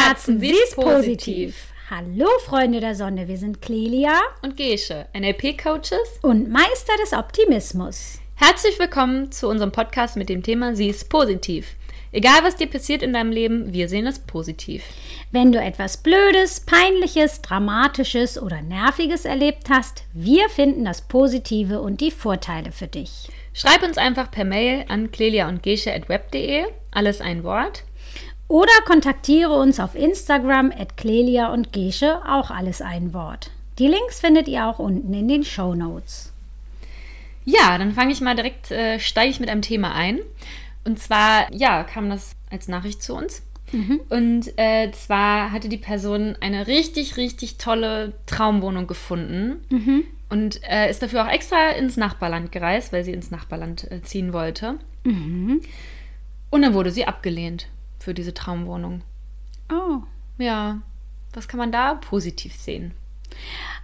Herzen, sie ist positiv. Hallo Freunde der Sonne, wir sind Clelia und Gesche, NLP-Coaches und Meister des Optimismus. Herzlich willkommen zu unserem Podcast mit dem Thema Sie ist positiv. Egal was dir passiert in deinem Leben, wir sehen es positiv. Wenn du etwas Blödes, Peinliches, Dramatisches oder Nerviges erlebt hast, wir finden das Positive und die Vorteile für dich. Schreib uns einfach per Mail an clelia und gesche.web.de, alles ein Wort. Oder kontaktiere uns auf Instagram at Clelia und Gesche, auch alles ein Wort. Die Links findet ihr auch unten in den Show Notes. Ja, dann fange ich mal direkt, äh, steige ich mit einem Thema ein. Und zwar, ja, kam das als Nachricht zu uns. Mhm. Und äh, zwar hatte die Person eine richtig, richtig tolle Traumwohnung gefunden mhm. und äh, ist dafür auch extra ins Nachbarland gereist, weil sie ins Nachbarland äh, ziehen wollte. Mhm. Und dann wurde sie abgelehnt für diese Traumwohnung. Oh. Ja, was kann man da positiv sehen?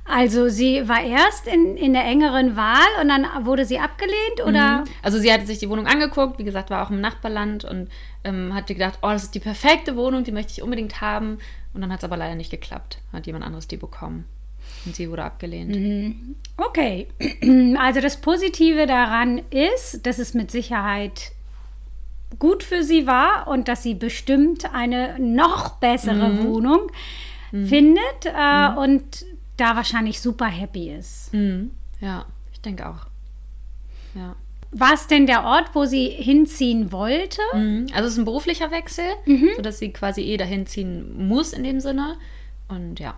Also sie war erst in, in der engeren Wahl und dann wurde sie abgelehnt oder? Mhm. Also sie hatte sich die Wohnung angeguckt, wie gesagt, war auch im Nachbarland und ähm, hatte gedacht, oh, das ist die perfekte Wohnung, die möchte ich unbedingt haben. Und dann hat es aber leider nicht geklappt. Hat jemand anderes die bekommen. Und sie wurde abgelehnt. Mhm. Okay. Also das Positive daran ist, dass es mit Sicherheit gut für sie war und dass sie bestimmt eine noch bessere mhm. Wohnung mhm. findet äh, mhm. und da wahrscheinlich super happy ist. Mhm. Ja, ich denke auch. Ja. War es denn der Ort, wo sie hinziehen wollte? Mhm. Also es ist ein beruflicher Wechsel, mhm. sodass sie quasi eh dahin ziehen muss in dem Sinne. Und ja.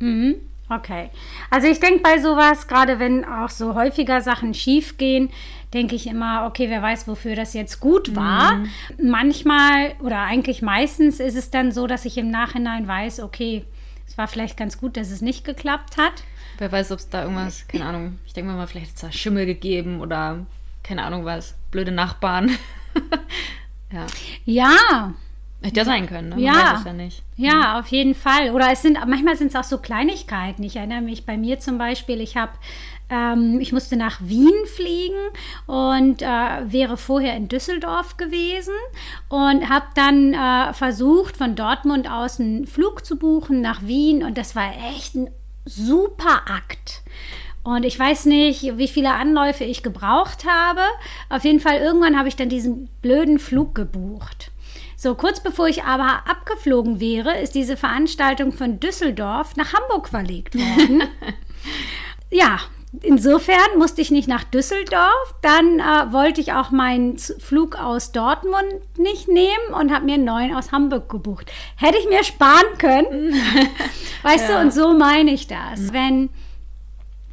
Mhm. Okay. Also ich denke bei sowas, gerade wenn auch so häufiger Sachen schief gehen, denke ich immer, okay, wer weiß, wofür das jetzt gut war. Mhm. Manchmal oder eigentlich meistens ist es dann so, dass ich im Nachhinein weiß, okay, es war vielleicht ganz gut, dass es nicht geklappt hat. Wer weiß, ob es da irgendwas, keine Ahnung, ich denke mal, vielleicht hat es da Schimmel gegeben oder keine Ahnung was, blöde Nachbarn. ja. Ja, Hätte ja sein können, ne? Man ja. ja nicht. Ja, mhm. auf jeden Fall. Oder es sind, manchmal sind es auch so Kleinigkeiten. Ich erinnere mich bei mir zum Beispiel, ich habe ähm, ich musste nach Wien fliegen und äh, wäre vorher in Düsseldorf gewesen und habe dann äh, versucht, von Dortmund aus einen Flug zu buchen nach Wien und das war echt ein super Akt. Und ich weiß nicht, wie viele Anläufe ich gebraucht habe. Auf jeden Fall, irgendwann habe ich dann diesen blöden Flug gebucht. So, kurz bevor ich aber abgeflogen wäre, ist diese Veranstaltung von Düsseldorf nach Hamburg verlegt worden. ja, insofern musste ich nicht nach Düsseldorf. Dann äh, wollte ich auch meinen Flug aus Dortmund nicht nehmen und habe mir einen neuen aus Hamburg gebucht. Hätte ich mir sparen können. weißt ja. du, und so meine ich das. Mhm. Wenn,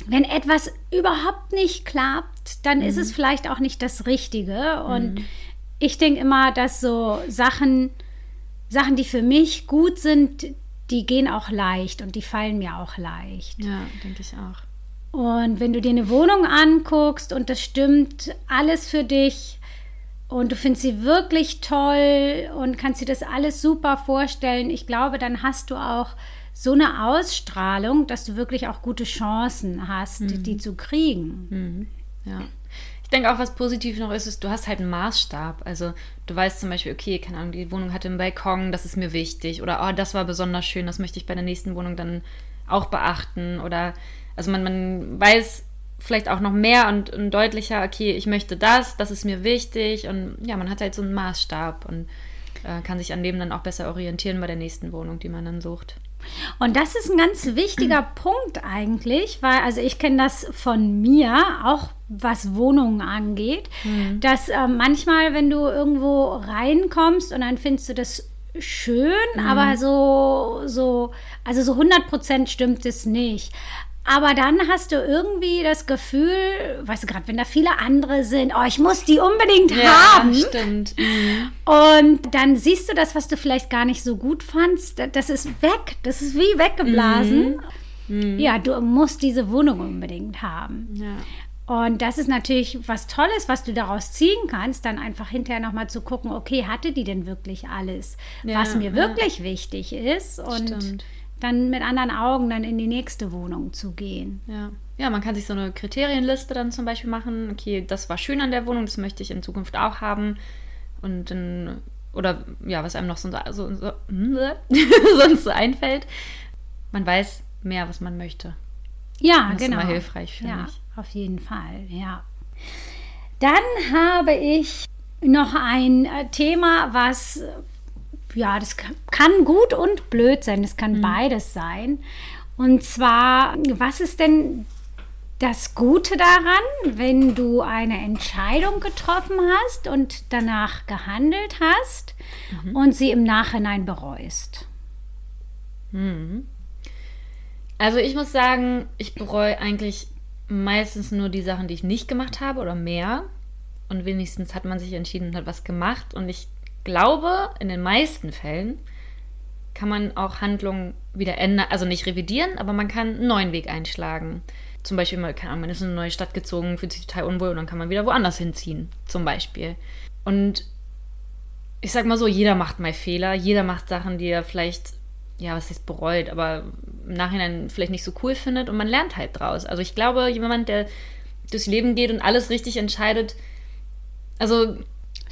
wenn etwas überhaupt nicht klappt, dann mhm. ist es vielleicht auch nicht das Richtige. Und mhm ich denke immer, dass so Sachen, Sachen, die für mich gut sind, die gehen auch leicht und die fallen mir auch leicht. Ja, denke ich auch. Und wenn du dir eine Wohnung anguckst und das stimmt alles für dich und du findest sie wirklich toll und kannst dir das alles super vorstellen, ich glaube, dann hast du auch so eine Ausstrahlung, dass du wirklich auch gute Chancen hast, mhm. die zu kriegen. Mhm. Ja. Ich denke auch, was positiv noch ist, ist, du hast halt einen Maßstab. Also du weißt zum Beispiel, okay, keine Ahnung, die Wohnung hatte einen Balkon, das ist mir wichtig. Oder oh, das war besonders schön, das möchte ich bei der nächsten Wohnung dann auch beachten. Oder also man, man weiß vielleicht auch noch mehr und, und deutlicher, okay, ich möchte das, das ist mir wichtig. Und ja, man hat halt so einen Maßstab und äh, kann sich an dem dann auch besser orientieren bei der nächsten Wohnung, die man dann sucht. Und das ist ein ganz wichtiger Punkt eigentlich, weil also ich kenne das von mir, auch was Wohnungen angeht, mhm. dass äh, manchmal, wenn du irgendwo reinkommst und dann findest du das schön, mhm. aber so, so, also so 100 Prozent stimmt es nicht. Aber dann hast du irgendwie das Gefühl, weißt du, gerade wenn da viele andere sind, oh, ich muss die unbedingt ja, haben. Stimmt. Mhm. Und dann siehst du das, was du vielleicht gar nicht so gut fandst, das ist weg. Das ist wie weggeblasen. Mhm. Mhm. Ja, du musst diese Wohnung unbedingt haben. Ja. Und das ist natürlich was Tolles, was du daraus ziehen kannst, dann einfach hinterher nochmal zu gucken, okay, hatte die denn wirklich alles, ja, was mir ja. wirklich wichtig ist? Und Stimmt dann mit anderen Augen dann in die nächste Wohnung zu gehen. Ja. Ja, man kann sich so eine Kriterienliste dann zum Beispiel machen. Okay, das war schön an der Wohnung, das möchte ich in Zukunft auch haben. Und dann oder ja, was einem noch so, so, so sonst so einfällt. Man weiß mehr, was man möchte. Ja, das genau. ist immer hilfreich, finde ja, ich. Auf jeden Fall, ja. Dann habe ich noch ein äh, Thema, was, ja, das kann gut und blöd sein, das kann mhm. beides sein. Und zwar, was ist denn das Gute daran, wenn du eine Entscheidung getroffen hast und danach gehandelt hast mhm. und sie im Nachhinein bereust? Mhm. Also ich muss sagen, ich bereue eigentlich meistens nur die Sachen, die ich nicht gemacht habe oder mehr. Und wenigstens hat man sich entschieden und hat was gemacht. Und ich glaube, in den meisten Fällen kann man auch Handlungen wieder ändern, also nicht revidieren, aber man kann einen neuen Weg einschlagen. Zum Beispiel, man, keine man ist in eine neue Stadt gezogen, fühlt sich total unwohl und dann kann man wieder woanders hinziehen, zum Beispiel. Und ich sag mal so, jeder macht mal Fehler, jeder macht Sachen, die er vielleicht ja, was heißt bereut, aber im Nachhinein vielleicht nicht so cool findet und man lernt halt draus. Also ich glaube, jemand, der durchs Leben geht und alles richtig entscheidet, also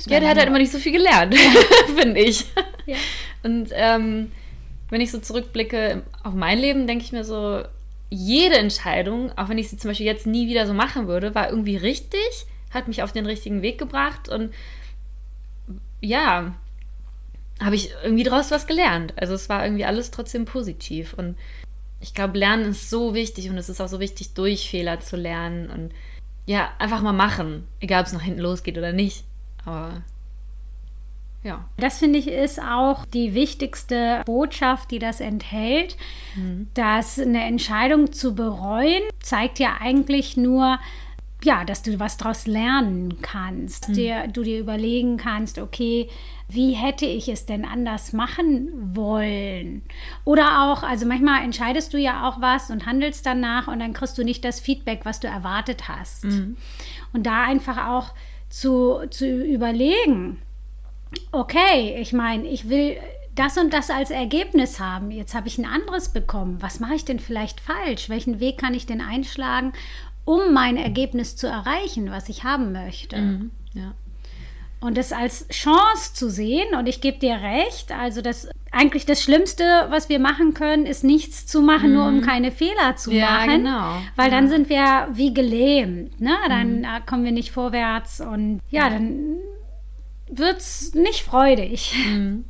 ja, der hat halt immer nicht so viel gelernt, finde ich. Ja. Und ähm, wenn ich so zurückblicke auf mein Leben, denke ich mir so, jede Entscheidung, auch wenn ich sie zum Beispiel jetzt nie wieder so machen würde, war irgendwie richtig, hat mich auf den richtigen Weg gebracht und ja, habe ich irgendwie daraus was gelernt. Also es war irgendwie alles trotzdem positiv. Und ich glaube, Lernen ist so wichtig und es ist auch so wichtig, durch Fehler zu lernen und ja, einfach mal machen. Egal, ob es nach hinten losgeht oder nicht. Aber ja. Das finde ich ist auch die wichtigste Botschaft, die das enthält, mhm. dass eine Entscheidung zu bereuen zeigt ja eigentlich nur, ja, dass du was daraus lernen kannst, mhm. dir, du dir überlegen kannst, okay, wie hätte ich es denn anders machen wollen? Oder auch, also manchmal entscheidest du ja auch was und handelst danach und dann kriegst du nicht das Feedback, was du erwartet hast. Mhm. Und da einfach auch zu, zu überlegen, okay, ich meine, ich will das und das als Ergebnis haben. Jetzt habe ich ein anderes bekommen. Was mache ich denn vielleicht falsch? Welchen Weg kann ich denn einschlagen, um mein Ergebnis zu erreichen, was ich haben möchte? Mhm. Ja. Und das als Chance zu sehen, und ich gebe dir recht, also das eigentlich das Schlimmste, was wir machen können, ist nichts zu machen, mhm. nur um mhm. keine Fehler zu ja, machen. Genau. Weil ja. dann sind wir wie gelähmt, ne? Dann mhm. Äh, kommen wir nicht vorwärts und ja, dann wird es nicht freudig. Mhm.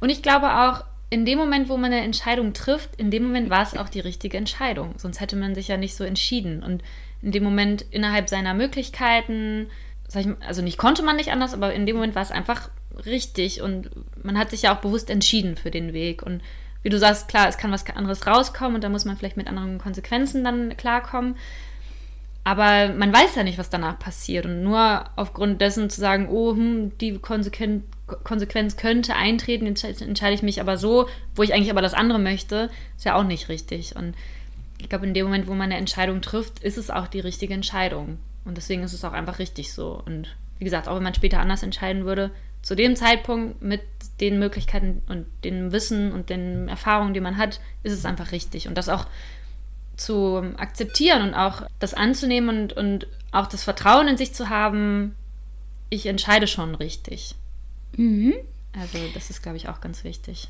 Und ich glaube auch, in dem Moment, wo man eine Entscheidung trifft, in dem Moment war es auch die richtige Entscheidung. Sonst hätte man sich ja nicht so entschieden. Und in dem Moment innerhalb seiner Möglichkeiten, ich, also nicht konnte man nicht anders, aber in dem Moment war es einfach richtig und man hat sich ja auch bewusst entschieden für den Weg. Und wie du sagst, klar, es kann was anderes rauskommen und da muss man vielleicht mit anderen Konsequenzen dann klarkommen. Aber man weiß ja nicht, was danach passiert. Und nur aufgrund dessen zu sagen, oh, hm, die Konsequen Konsequenz könnte eintreten, entscheide ich mich aber so, wo ich eigentlich aber das andere möchte, ist ja auch nicht richtig. Und ich glaube, in dem Moment, wo man eine Entscheidung trifft, ist es auch die richtige Entscheidung. Und deswegen ist es auch einfach richtig so. Und wie gesagt, auch wenn man später anders entscheiden würde, zu dem Zeitpunkt mit den Möglichkeiten und dem Wissen und den Erfahrungen, die man hat, ist es einfach richtig. Und das auch zu akzeptieren und auch das anzunehmen und, und auch das Vertrauen in sich zu haben, ich entscheide schon richtig. Mhm. Also das ist, glaube ich, auch ganz wichtig.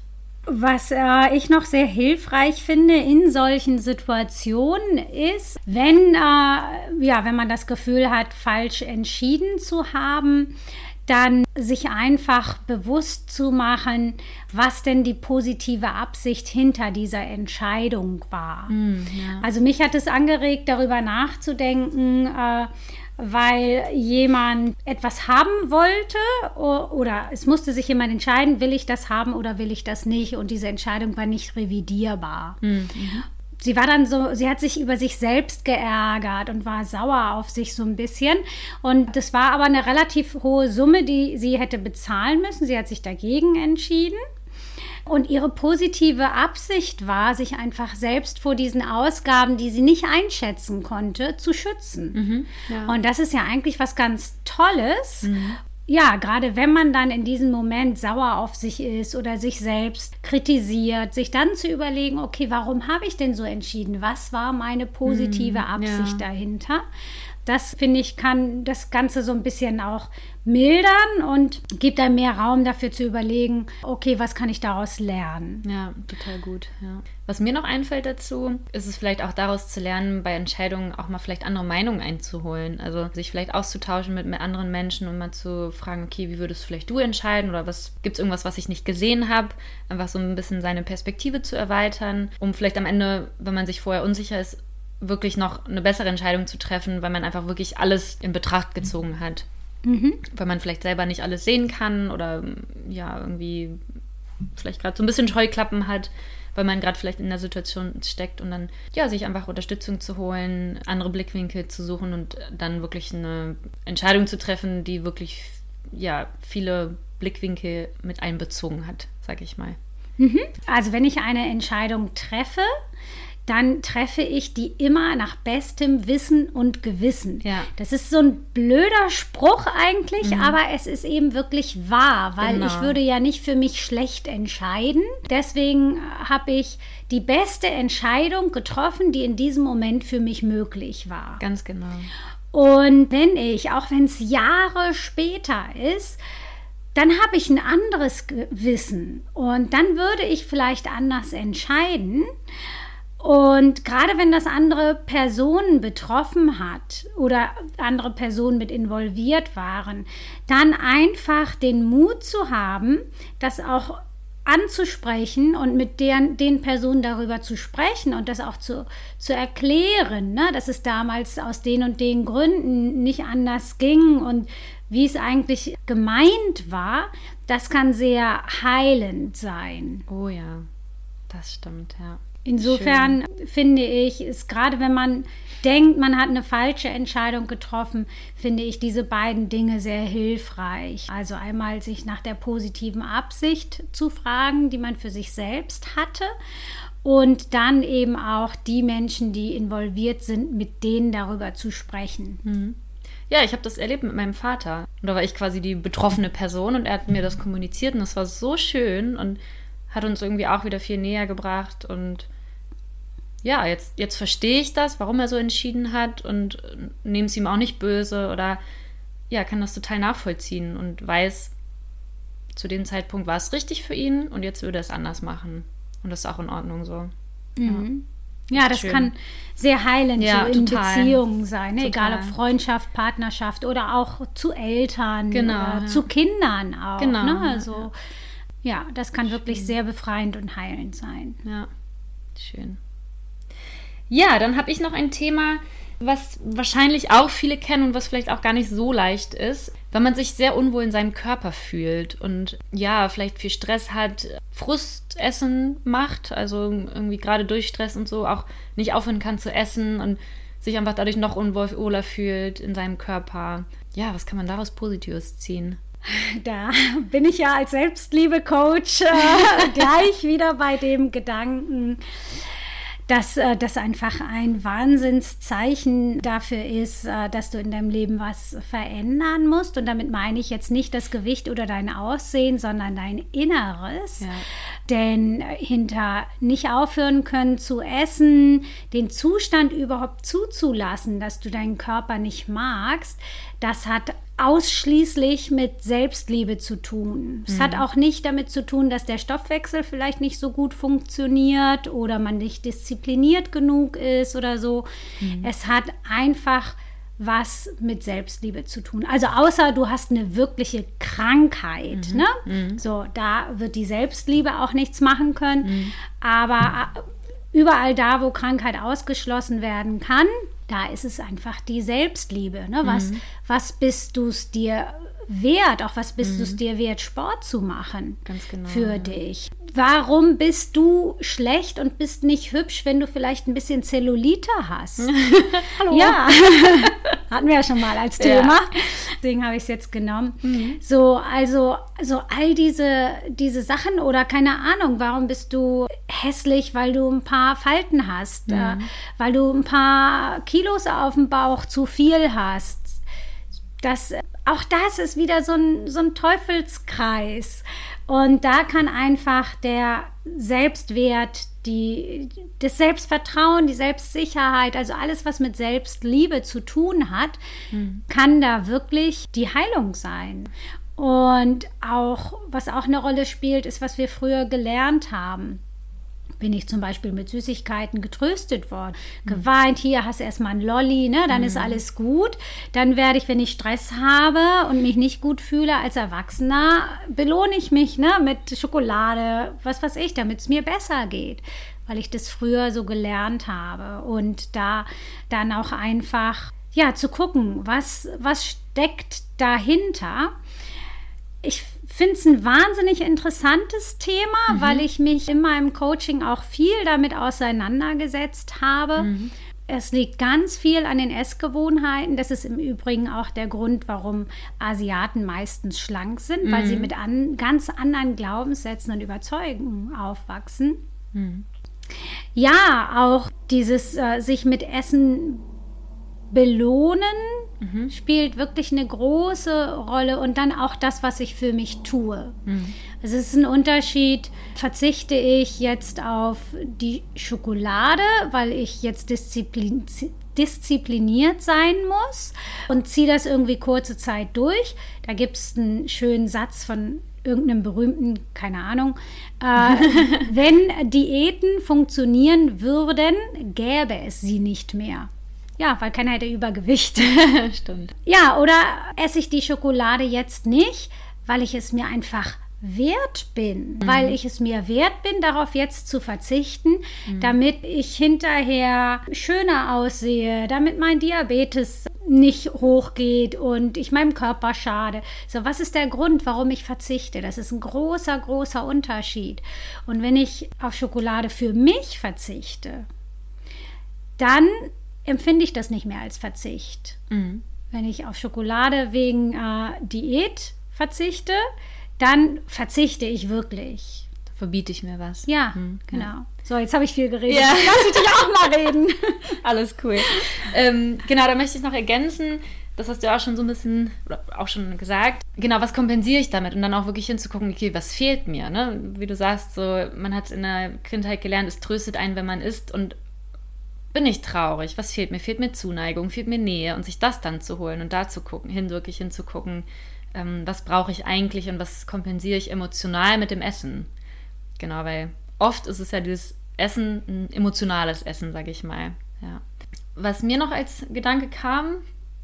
Was äh, ich noch sehr hilfreich finde in solchen Situationen ist, wenn, äh, ja, wenn man das Gefühl hat, falsch entschieden zu haben, dann sich einfach bewusst zu machen, was denn die positive Absicht hinter dieser Entscheidung war. Mm, ja. Also mich hat es angeregt, darüber nachzudenken, äh, weil jemand etwas haben wollte oder es musste sich jemand entscheiden, will ich das haben oder will ich das nicht und diese Entscheidung war nicht revidierbar. Mhm. Sie war dann so, sie hat sich über sich selbst geärgert und war sauer auf sich so ein bisschen. Und das war aber eine relativ hohe Summe, die sie hätte bezahlen müssen. Sie hat sich dagegen entschieden. Und ihre positive Absicht war, sich einfach selbst vor diesen Ausgaben, die sie nicht einschätzen konnte, zu schützen. Mhm, ja. Und das ist ja eigentlich was ganz Tolles. Mhm. Ja, gerade wenn man dann in diesem Moment sauer auf sich ist oder sich selbst kritisiert, sich dann zu überlegen, okay, warum habe ich denn so entschieden? Was war meine positive mhm, Absicht ja. dahinter? Das finde ich, kann das Ganze so ein bisschen auch mildern und gibt einem mehr Raum dafür zu überlegen, okay, was kann ich daraus lernen? Ja, total gut. Ja. Was mir noch einfällt dazu, ist es vielleicht auch daraus zu lernen, bei Entscheidungen auch mal vielleicht andere Meinungen einzuholen. Also sich vielleicht auszutauschen mit, mit anderen Menschen und mal zu fragen, okay, wie würdest vielleicht du entscheiden oder was gibt es irgendwas, was ich nicht gesehen habe? Einfach so ein bisschen seine Perspektive zu erweitern, um vielleicht am Ende, wenn man sich vorher unsicher ist, wirklich noch eine bessere Entscheidung zu treffen, weil man einfach wirklich alles in Betracht gezogen hat. Mhm. Weil man vielleicht selber nicht alles sehen kann oder ja, irgendwie vielleicht gerade so ein bisschen Scheuklappen hat, weil man gerade vielleicht in der Situation steckt und dann ja, sich einfach Unterstützung zu holen, andere Blickwinkel zu suchen und dann wirklich eine Entscheidung zu treffen, die wirklich ja, viele Blickwinkel mit einbezogen hat, sag ich mal. Mhm. Also wenn ich eine Entscheidung treffe, dann treffe ich die immer nach bestem Wissen und Gewissen. Ja. Das ist so ein blöder Spruch eigentlich, mhm. aber es ist eben wirklich wahr, weil genau. ich würde ja nicht für mich schlecht entscheiden. Deswegen habe ich die beste Entscheidung getroffen, die in diesem Moment für mich möglich war. Ganz genau. Und wenn ich, auch wenn es Jahre später ist, dann habe ich ein anderes Wissen und dann würde ich vielleicht anders entscheiden. Und gerade wenn das andere Personen betroffen hat oder andere Personen mit involviert waren, dann einfach den Mut zu haben, das auch anzusprechen und mit deren, den Personen darüber zu sprechen und das auch zu, zu erklären, ne, dass es damals aus den und den Gründen nicht anders ging und wie es eigentlich gemeint war, das kann sehr heilend sein. Oh ja, das stimmt, ja. Insofern Schön. finde ich, ist gerade wenn man denkt, man hat eine falsche Entscheidung getroffen, finde ich diese beiden Dinge sehr hilfreich. Also einmal sich nach der positiven Absicht zu fragen, die man für sich selbst hatte und dann eben auch die Menschen, die involviert sind, mit denen darüber zu sprechen. Mhm. Ja, ich habe das erlebt mit meinem Vater. Und da war ich quasi die betroffene Person und er hat mir das kommuniziert und das war so schön und hat uns irgendwie auch wieder viel näher gebracht und ja, jetzt, jetzt verstehe ich das, warum er so entschieden hat und nehme es ihm auch nicht böse oder ja, kann das total nachvollziehen und weiß, zu dem Zeitpunkt war es richtig für ihn und jetzt würde er es anders machen. Und das ist auch in Ordnung so. Mhm. Ja. ja das schön. kann sehr heilend ja, so in total. Beziehungen sein, ne? egal ob Freundschaft, Partnerschaft oder auch zu Eltern, genau, ja. zu Kindern auch. Genau. Ne? Also, ja, das kann schön. wirklich sehr befreiend und heilend sein. Ja, schön. Ja, dann habe ich noch ein Thema, was wahrscheinlich auch viele kennen und was vielleicht auch gar nicht so leicht ist, wenn man sich sehr unwohl in seinem Körper fühlt und ja, vielleicht viel Stress hat, Frustessen macht, also irgendwie gerade durch Stress und so auch nicht aufhören kann zu essen und sich einfach dadurch noch unwohler fühlt in seinem Körper. Ja, was kann man daraus Positives ziehen? Da bin ich ja als Selbstliebe-Coach äh, gleich wieder bei dem Gedanken, dass äh, das einfach ein Wahnsinnszeichen dafür ist, äh, dass du in deinem Leben was verändern musst. Und damit meine ich jetzt nicht das Gewicht oder dein Aussehen, sondern dein Inneres. Ja. Denn hinter nicht aufhören können zu essen, den Zustand überhaupt zuzulassen, dass du deinen Körper nicht magst, das hat ausschließlich mit Selbstliebe zu tun. Es mhm. hat auch nicht damit zu tun, dass der Stoffwechsel vielleicht nicht so gut funktioniert oder man nicht diszipliniert genug ist oder so. Mhm. Es hat einfach was mit Selbstliebe zu tun. Also außer du hast eine wirkliche Krankheit, mhm. ne? Mhm. So, da wird die Selbstliebe auch nichts machen können. Mhm. Aber äh, überall da, wo Krankheit ausgeschlossen werden kann, da ist es einfach die Selbstliebe. Ne? Was, mhm. was bist du es dir wert? Auch was bist mhm. du es dir wert, Sport zu machen genau, für ja. dich? Warum bist du schlecht und bist nicht hübsch, wenn du vielleicht ein bisschen Zellulite hast? Hallo. Ja, hatten wir ja schon mal als Thema. Ja. Deswegen habe ich es jetzt genommen. Mhm. So, also, also all diese, diese Sachen oder keine Ahnung, warum bist du hässlich, weil du ein paar Falten hast, mhm. äh, weil du ein paar Kilos auf dem Bauch zu viel hast. Das, auch das ist wieder so ein, so ein Teufelskreis. Und da kann einfach der Selbstwert, die, das Selbstvertrauen, die Selbstsicherheit, also alles, was mit Selbstliebe zu tun hat, mhm. kann da wirklich die Heilung sein. Und auch, was auch eine Rolle spielt, ist, was wir früher gelernt haben bin ich zum Beispiel mit Süßigkeiten getröstet worden. Mhm. Geweint, hier hast du erstmal ein Lolli, ne? dann mhm. ist alles gut. Dann werde ich, wenn ich Stress habe und mich nicht gut fühle als Erwachsener, belohne ich mich ne? mit Schokolade, was weiß ich, damit es mir besser geht weil ich das früher so gelernt habe und da dann auch einfach ja zu gucken, was was steckt dahinter. Ich finde es ein wahnsinnig interessantes Thema, mhm. weil ich mich in meinem Coaching auch viel damit auseinandergesetzt habe. Mhm. Es liegt ganz viel an den Essgewohnheiten. Das ist im Übrigen auch der Grund, warum Asiaten meistens schlank sind, mhm. weil sie mhm. mit an, ganz anderen Glaubenssätzen und Überzeugungen aufwachsen. Mhm. Ja, auch dieses äh, sich mit Essen belohnen mhm. spielt wirklich eine große Rolle und dann auch das, was ich für mich tue. Mhm. Also es ist ein Unterschied, verzichte ich jetzt auf die Schokolade, weil ich jetzt disziplin diszipliniert sein muss und ziehe das irgendwie kurze Zeit durch. Da gibt es einen schönen Satz von irgendeinem berühmten, keine Ahnung, äh, wenn Diäten funktionieren würden, gäbe es sie nicht mehr. Ja, weil keiner hätte Übergewicht. Stimmt. Ja, oder esse ich die Schokolade jetzt nicht, weil ich es mir einfach wert bin, mhm. weil ich es mir wert bin, darauf jetzt zu verzichten, mhm. damit ich hinterher schöner aussehe, damit mein Diabetes nicht hochgeht und ich meinem Körper schade. So, was ist der Grund, warum ich verzichte? Das ist ein großer, großer Unterschied. Und wenn ich auf Schokolade für mich verzichte, dann empfinde ich das nicht mehr als Verzicht. Mhm. Wenn ich auf Schokolade wegen äh, Diät verzichte, dann verzichte ich wirklich. Da verbiete ich mir was. Ja, mhm. genau. So, jetzt habe ich viel geredet. Ja. Lass ich dich auch mal reden. Alles cool. Ähm, genau, da möchte ich noch ergänzen, das hast du ja auch schon so ein bisschen, oder auch schon gesagt, genau, was kompensiere ich damit? Und dann auch wirklich hinzugucken, okay, was fehlt mir? Ne? Wie du sagst, so, man hat es in der Kindheit gelernt, es tröstet einen, wenn man isst und bin ich traurig, was fehlt mir? Fehlt mir Zuneigung, fehlt mir Nähe und sich das dann zu holen und da zu gucken, hin wirklich hinzugucken, ähm, was brauche ich eigentlich und was kompensiere ich emotional mit dem Essen. Genau, weil oft ist es ja dieses Essen ein emotionales Essen, sage ich mal. Ja. Was mir noch als Gedanke kam,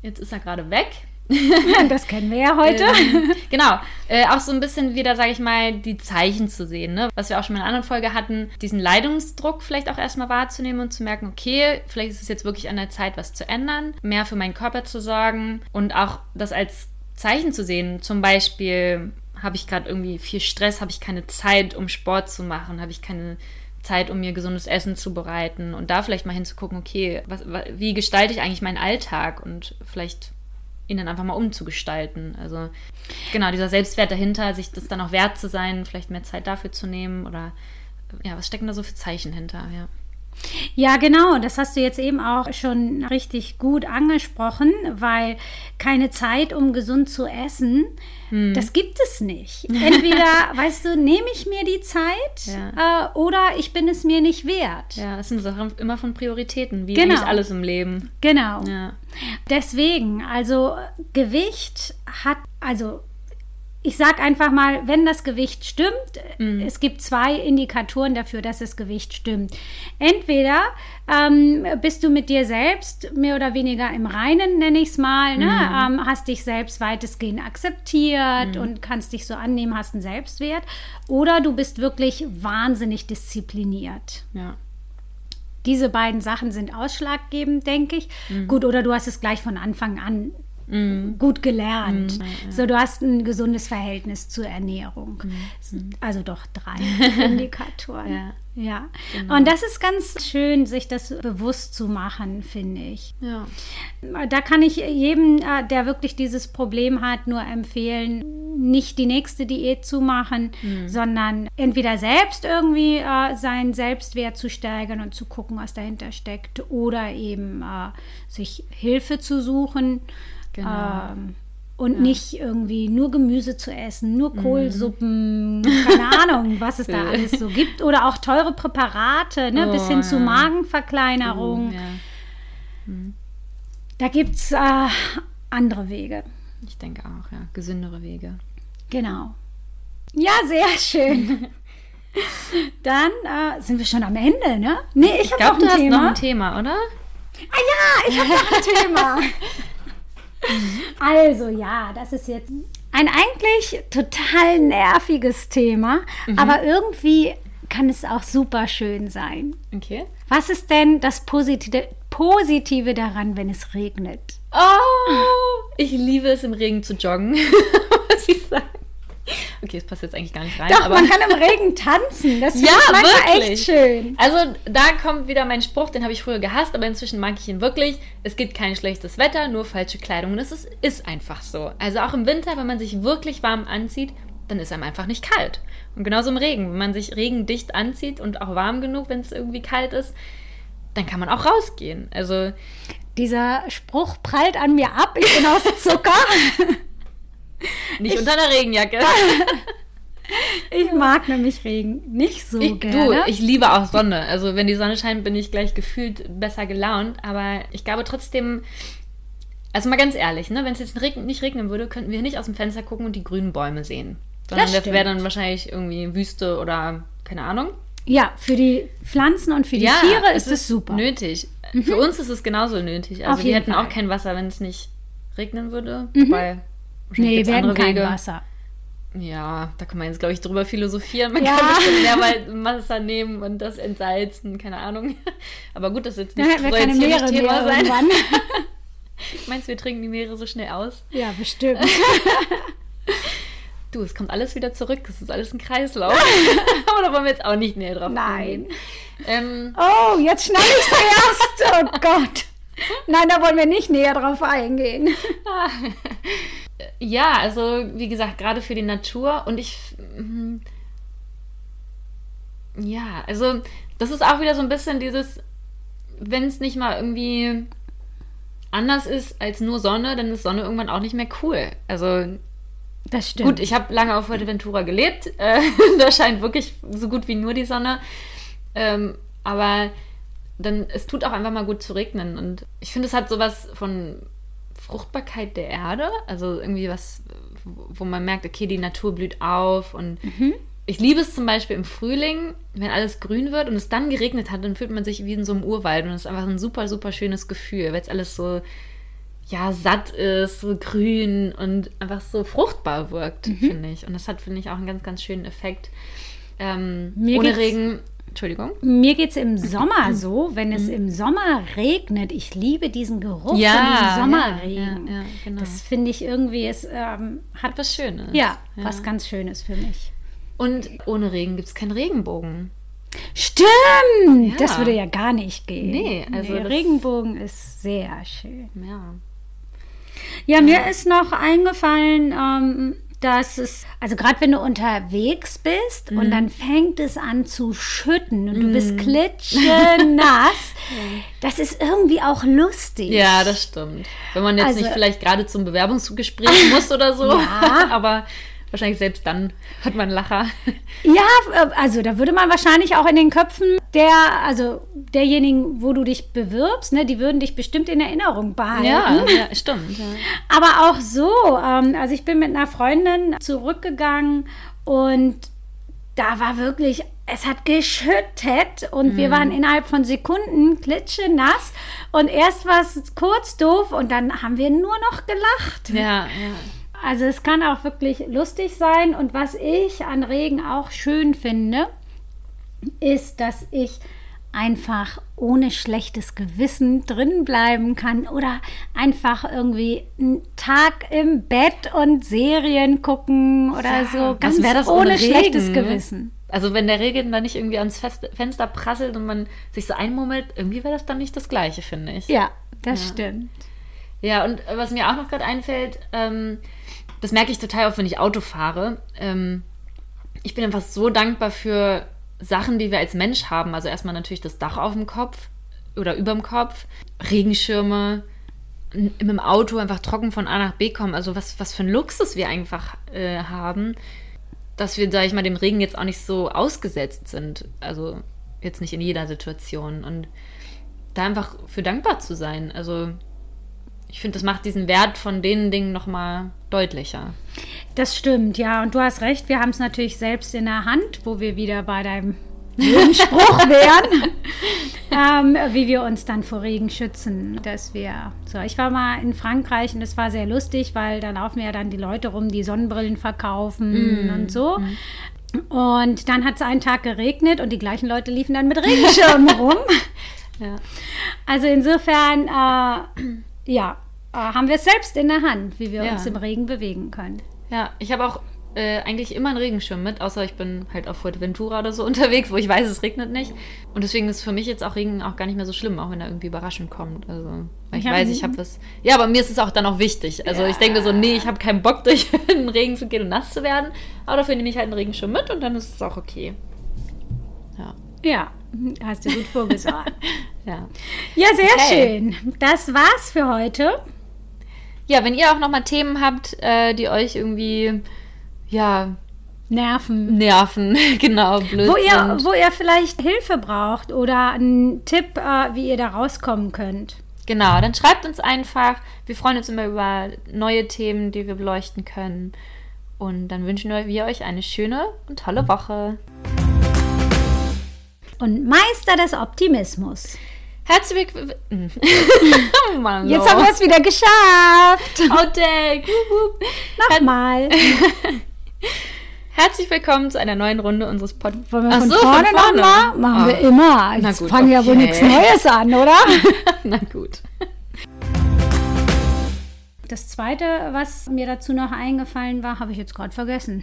jetzt ist er gerade weg, das kennen wir ja heute. Ähm, genau. Äh, auch so ein bisschen wieder, sage ich mal, die Zeichen zu sehen. Ne? Was wir auch schon in einer anderen Folge hatten, diesen Leidungsdruck vielleicht auch erstmal wahrzunehmen und zu merken, okay, vielleicht ist es jetzt wirklich an der Zeit, was zu ändern, mehr für meinen Körper zu sorgen und auch das als Zeichen zu sehen. Zum Beispiel habe ich gerade irgendwie viel Stress, habe ich keine Zeit, um Sport zu machen, habe ich keine Zeit, um mir gesundes Essen zu bereiten und da vielleicht mal hinzugucken, okay, was, wie gestalte ich eigentlich meinen Alltag und vielleicht ihn dann einfach mal umzugestalten. Also genau, dieser Selbstwert dahinter, sich das dann auch wert zu sein, vielleicht mehr Zeit dafür zu nehmen oder ja, was stecken da so für Zeichen hinter, ja. Ja, genau, das hast du jetzt eben auch schon richtig gut angesprochen, weil keine Zeit, um gesund zu essen, hm. das gibt es nicht. Entweder, weißt du, nehme ich mir die Zeit ja. äh, oder ich bin es mir nicht wert. Ja, das sind Sachen immer von Prioritäten, wie genau. alles im Leben. Genau. Ja. Deswegen, also Gewicht hat, also ich sage einfach mal, wenn das Gewicht stimmt, mhm. es gibt zwei Indikatoren dafür, dass das Gewicht stimmt. Entweder ähm, bist du mit dir selbst mehr oder weniger im Reinen, nenne ich es mal, ne? Mhm. Ähm, hast dich selbst weitestgehend akzeptiert mhm. und kannst dich so annehmen, hast einen Selbstwert. Oder du bist wirklich wahnsinnig diszipliniert. Ja. Diese beiden Sachen sind ausschlaggebend, denke ich. Mhm. Gut, oder du hast es gleich von Anfang an mm. gut gelernt. Mm. So, du hast ein gesundes Verhältnis zur Ernährung. Mm. Also doch drei Indikatoren. ja. Ja, genau. und das ist ganz schön, sich das bewusst zu machen, finde ich. Ja. Da kann ich jedem, äh, der wirklich dieses Problem hat, nur empfehlen, nicht die nächste Diät zu machen, mhm. sondern entweder selbst irgendwie äh, seinen Selbstwert zu steigern und zu gucken, was dahinter steckt, oder eben äh, sich Hilfe zu suchen. Genau. Ähm, Und nicht irgendwie nur Gemüse zu essen, nur Kohlsuppen, keine Ahnung, was es da alles so gibt. Oder auch teure Präparate, ne, bis Oh, hin zu ja. Magenverkleinerung. Ja, Da gibt es äh, andere Wege. ich denke auch, ja. Gesündere Wege. Genau. Ja, sehr schön. Dann äh, sind wir schon am Ende, ne? Nee, ich, Ich habe glaube, du ein hast Thema. noch ein Thema, oder? Ah ja, ich habe noch ein Thema. Also ja, das ist jetzt ein eigentlich total nerviges Thema, Mhm. aber irgendwie kann es auch super schön sein. Okay. Was ist denn das Positive, Positive daran, wenn es regnet? Oh, ich liebe es, im Regen zu joggen, muss ich sagen. Okay, es passt jetzt eigentlich gar nicht rein. Doch, aber man kann im Regen tanzen. Das Ja, wirklich. echt schön. Also da kommt wieder mein Spruch, den habe ich früher gehasst, aber inzwischen mag ich ihn wirklich. Es gibt kein schlechtes Wetter, nur falsche Kleidung. Und es ist, ist einfach so. Also auch im Winter, wenn man sich wirklich warm anzieht, dann ist einem einfach nicht kalt. Und genauso im Regen, wenn man sich regendicht anzieht und auch warm genug, wenn es irgendwie kalt ist, dann kann man auch rausgehen. Also Dieser Spruch prallt an mir ab. Ich bin aus Zucker. nicht unter einer Regenjacke. Ich mag nämlich Regen nicht so Ich, du, gerne. ich liebe auch Sonne. Also wenn die Sonne scheint, bin ich gleich gefühlt besser gelaunt. Aber ich glaube trotzdem, also mal ganz ehrlich, ne, wenn es jetzt nicht regnen würde, könnten wir nicht aus dem Fenster gucken und die grünen Bäume sehen. Sondern Das das wäre dann wahrscheinlich irgendwie Wüste oder keine Ahnung. ja, für die Pflanzen und für die Tiere ist es super. Mhm. Nötig. Für uns ist es genauso nötig. Also Auf wir hätten Fall. Mhm. auch kein Wasser, wenn es nicht regnen würde. Wobei, wahrscheinlich Nee, wir hätten kein Wege. Wasser. Ja, da kann man jetzt, glaube ich, drüber philosophieren. Man Ja. kann bestimmt Meerwasser nehmen und das entsalzen, keine Ahnung. Aber gut, das ist jetzt nicht, wir soll keine jetzt hier Meere nicht Thema mehr sein. irgendwann. Meinst du, wir trinken die Meere so schnell aus? ja, bestimmt. Du, es kommt alles wieder zurück. Es ist alles ein Kreislauf. Aber da wollen wir jetzt auch nicht näher drauf Nein. eingehen. Ähm, Oh, jetzt schneide ich zuerst. Oh Gott. Nein, da wollen wir nicht näher drauf eingehen. Ja, also wie gesagt, gerade für die Natur und ich. mm, Ja, also das ist auch wieder so ein bisschen dieses, wenn es nicht mal irgendwie anders ist als nur Sonne, dann ist Sonne irgendwann auch nicht mehr cool. Also Das stimmt. Gut, ich habe lange auf Fuerteventura gelebt. Äh, da scheint wirklich so gut wie nur die Sonne. Ähm, aber dann, es tut auch einfach mal gut zu regnen. Und ich finde, es hat sowas von Fruchtbarkeit der Erde. Also irgendwie was, wo man merkt, okay, die Natur blüht auf. Und ich liebe es zum Beispiel im Frühling, wenn alles grün wird und es dann geregnet hat, dann fühlt man sich wie in so einem Urwald. Und es ist einfach ein super, super schönes Gefühl, weil es alles so ja, satt ist, so grün und einfach so fruchtbar wirkt, Mhm. finde ich. Und das hat, finde ich, auch einen ganz, ganz schönen Effekt. Ähm, ohne Regen, Entschuldigung. Mir geht es im Sommer so, wenn es im Sommer regnet. Ich liebe diesen Geruch von Ja, diesem Sommerregen. ja, ja, genau. Das finde ich irgendwie, es ähm, hat was Schönes. ja, was ganz Schönes für mich. Und ohne Regen gibt es keinen Regenbogen. Stimmt! Das würde ja gar nicht gehen. Nee, also Der das- Regenbogen ist sehr schön. Ja. Ja, mir ist noch eingefallen, ähm, dass es, also gerade wenn du unterwegs bist Mhm. und dann fängt es an zu schütten und du bist klitschenass, das ist irgendwie auch lustig. Ja, das stimmt. Wenn man jetzt Also- nicht vielleicht gerade zum Bewerbungsgespräch muss oder so. Ja. Aber wahrscheinlich selbst dann hat man Lacher. Ja, äh, also da würde man wahrscheinlich auch in den Köpfen der, also derjenigen, wo du dich bewirbst, ne, die würden dich bestimmt in Erinnerung behalten. Ja, ja stimmt. Ja. Aber auch so, ähm, also ich bin mit einer Freundin zurückgegangen und da war wirklich, es hat geschüttet und wir waren innerhalb von Sekunden klitschenass und erst war es kurz doof und dann haben wir nur noch gelacht. Ja, ja. Also es kann auch wirklich lustig sein und was ich an Regen auch schön finde, ist, dass ich einfach ohne schlechtes Gewissen drin bleiben kann oder einfach irgendwie einen Tag im Bett und Serien gucken oder Ja, so ganz ohne, ohne schlechtes? Gewissen. Also wenn der Regen dann nicht irgendwie ans Fest Fenster prasselt und man sich so einmummelt, irgendwie wäre das dann nicht das Gleiche, finde ich. Ja, das Ja. stimmt. Ja, und was mir auch noch gerade einfällt, ähm, das merke ich total oft, wenn ich Auto fahre. Ähm, ich bin einfach so dankbar für Sachen, die wir als Mensch haben. Also erstmal natürlich das Dach auf dem Kopf oder überm Kopf, Regenschirme, mit dem Auto einfach trocken von A nach B kommen. Also was, was für ein Luxus wir einfach äh, haben, dass wir, sag ich mal, dem Regen jetzt auch nicht so ausgesetzt sind. Also jetzt nicht in jeder Situation. Und da einfach für dankbar zu sein. Also ich finde, das macht diesen Wert von den Dingen nochmal deutlicher. Das stimmt, ja. Und du hast recht, wir haben es natürlich selbst in der Hand, wo wir wieder bei deinem Spruch wären, ähm, wie wir uns dann vor Regen schützen. Dass wir, so, ich war mal in Frankreich und es war sehr lustig, weil da laufen ja dann die Leute rum, die Sonnenbrillen verkaufen mm. und so. Mm. Und dann hat es einen Tag geregnet und die gleichen Leute liefen dann mit Regenschirmen rum. Ja. Also insofern, äh, ja, haben wir es selbst in der Hand, wie wir ja. uns im Regen bewegen können. Ja, ich habe auch äh, eigentlich immer einen Regenschirm mit, außer ich bin halt auf Fuerteventura oder so unterwegs, wo ich weiß, es regnet nicht. Und deswegen ist für mich jetzt auch Regen auch gar nicht mehr so schlimm, auch wenn er irgendwie überraschend kommt. Also, weil ich, ich weiß, ich habe was. Ja, aber mir ist es auch dann auch wichtig. Also ja. ich denke mir so, nee, ich habe keinen Bock, durch den Regen zu gehen und nass zu werden. Aber dafür nehme ich halt einen Regenschirm mit und dann ist es auch okay. Ja. Ja, hast du gut vorgesorgt. ja. Ja, sehr okay. schön. Das war's für heute. Ja, wenn ihr auch nochmal Themen habt, äh, die euch irgendwie ja, Nerven. Nerven, genau, blöd wo ihr, wo ihr vielleicht Hilfe braucht oder einen Tipp, äh, wie ihr da rauskommen könnt. Genau, dann schreibt uns einfach. Wir freuen uns immer über neue Themen, die wir beleuchten können. Und dann wünschen wir euch eine schöne und tolle Woche. Und Meister des Optimismus. Herzlich willkommen. oh Jetzt haben wir es wieder geschafft. Oh, Deck. Nochmal. Herzlich willkommen zu einer neuen Runde unseres Podcasts. Wollen wir von, so, vorne von vorne nochmal? Machen oh. wir immer. Jetzt gut, fangen okay. ja wohl nichts Neues an, oder? Na gut. Das zweite, was mir dazu noch eingefallen war, habe ich jetzt gerade vergessen.